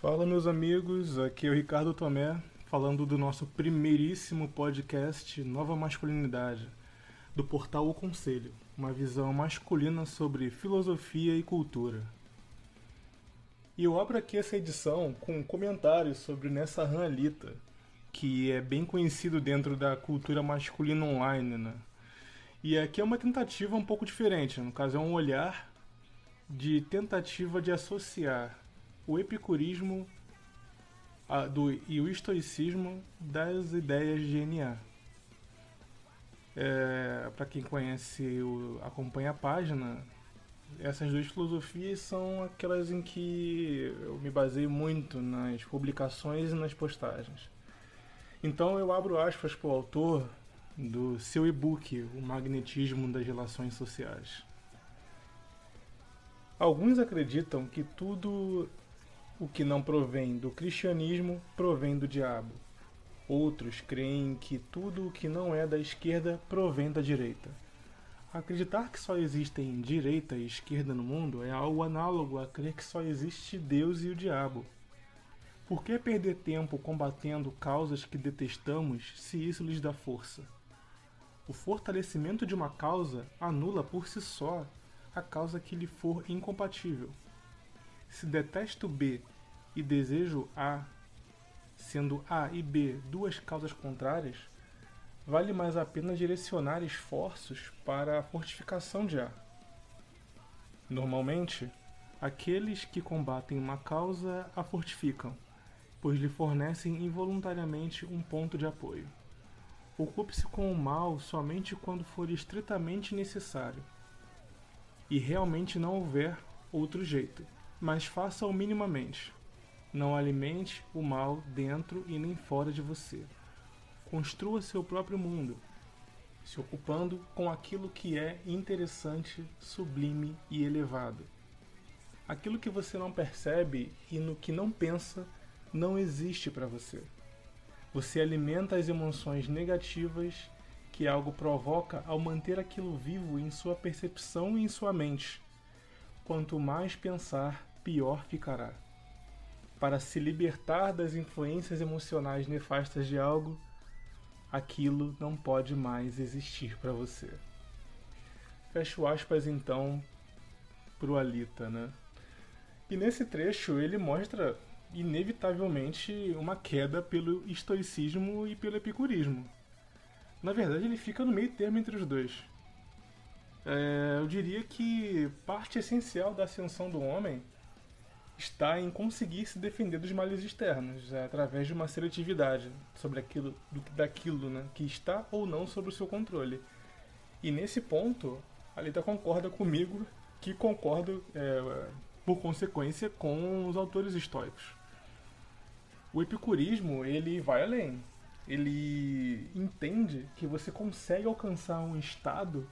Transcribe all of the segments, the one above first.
Fala, meus amigos, aqui é o Ricardo Tomé, falando do nosso primeiríssimo podcast Nova Masculinidade, do portal O Conselho, uma visão masculina sobre filosofia e cultura. E eu abro aqui essa edição com um comentário sobre Nessa Alita, que é bem conhecido dentro da cultura masculina online, né? E aqui é uma tentativa um pouco diferente, no caso é um olhar de tentativa de associar o epicurismo a, do, e o estoicismo das ideias de NA. É, Para quem conhece, o, acompanha a página, essas duas filosofias são aquelas em que eu me baseio muito nas publicações e nas postagens. Então eu abro aspas para o autor do seu e-book O Magnetismo das Relações Sociais. Alguns acreditam que tudo o que não provém do cristianismo provém do diabo. Outros creem que tudo o que não é da esquerda provém da direita. Acreditar que só existem direita e esquerda no mundo é algo análogo a crer que só existe Deus e o diabo. Por que perder tempo combatendo causas que detestamos se isso lhes dá força? O fortalecimento de uma causa anula por si só a causa que lhe for incompatível. Se detesto B e desejo A, sendo A e B duas causas contrárias, vale mais a pena direcionar esforços para a fortificação de A. Normalmente, aqueles que combatem uma causa a fortificam, pois lhe fornecem involuntariamente um ponto de apoio. Ocupe-se com o mal somente quando for estritamente necessário e realmente não houver outro jeito mas faça-o minimamente. Não alimente o mal dentro e nem fora de você. Construa seu próprio mundo, se ocupando com aquilo que é interessante, sublime e elevado. Aquilo que você não percebe e no que não pensa não existe para você. Você alimenta as emoções negativas que algo provoca ao manter aquilo vivo em sua percepção e em sua mente. Quanto mais pensar, pior ficará. Para se libertar das influências emocionais nefastas de algo, aquilo não pode mais existir para você. Fecho aspas então pro Alita, né? E nesse trecho ele mostra inevitavelmente uma queda pelo estoicismo e pelo epicurismo. Na verdade, ele fica no meio termo entre os dois. É, eu diria que parte essencial da ascensão do homem está em conseguir se defender dos males externos, é, através de uma seletividade sobre aquilo, do, daquilo né, que está ou não sob o seu controle. E nesse ponto, a Lita concorda comigo, que concordo, é, por consequência, com os autores estoicos. O epicurismo, ele vai além. Ele entende que você consegue alcançar um estado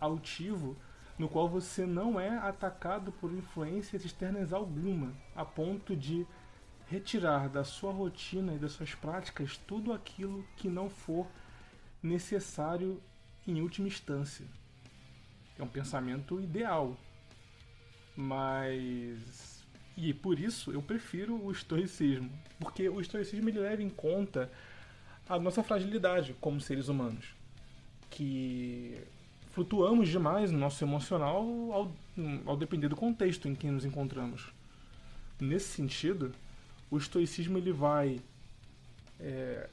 altivo no qual você não é atacado por influências externas alguma, a ponto de retirar da sua rotina e das suas práticas tudo aquilo que não for necessário em última instância. É um pensamento ideal, mas e por isso eu prefiro o estoicismo, porque o estoicismo ele leva em conta a nossa fragilidade como seres humanos, que flutuamos demais no nosso emocional ao, ao depender do contexto em que nos encontramos. Nesse sentido, o estoicismo ele vai é,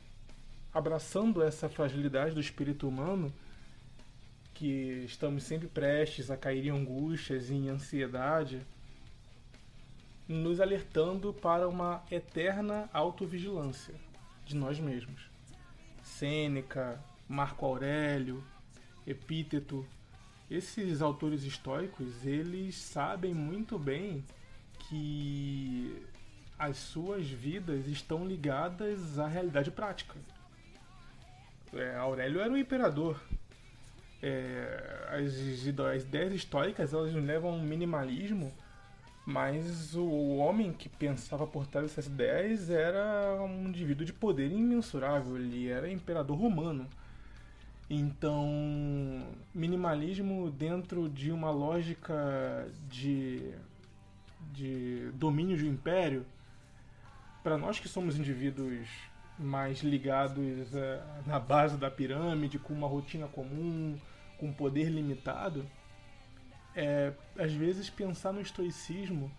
abraçando essa fragilidade do espírito humano que estamos sempre prestes a cair em angústias em ansiedade, nos alertando para uma eterna autovigilância de nós mesmos. Sêneca, Marco Aurélio, Epíteto. Esses autores estoicos, eles sabem muito bem que as suas vidas estão ligadas à realidade prática. É, Aurélio era um imperador. É, as, as ideias estoicas elas levam a um minimalismo, mas o homem que pensava por trás dessas ideias era um indivíduo de poder imensurável. Ele era imperador romano. Então, minimalismo dentro de uma lógica de, de domínio de um império para nós que somos indivíduos mais ligados uh, na base da pirâmide, com uma rotina comum, com poder limitado, é, às vezes pensar no estoicismo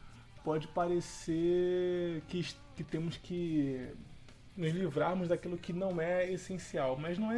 pode parecer que, que temos que nos livrarmos daquilo que não é essencial, mas não é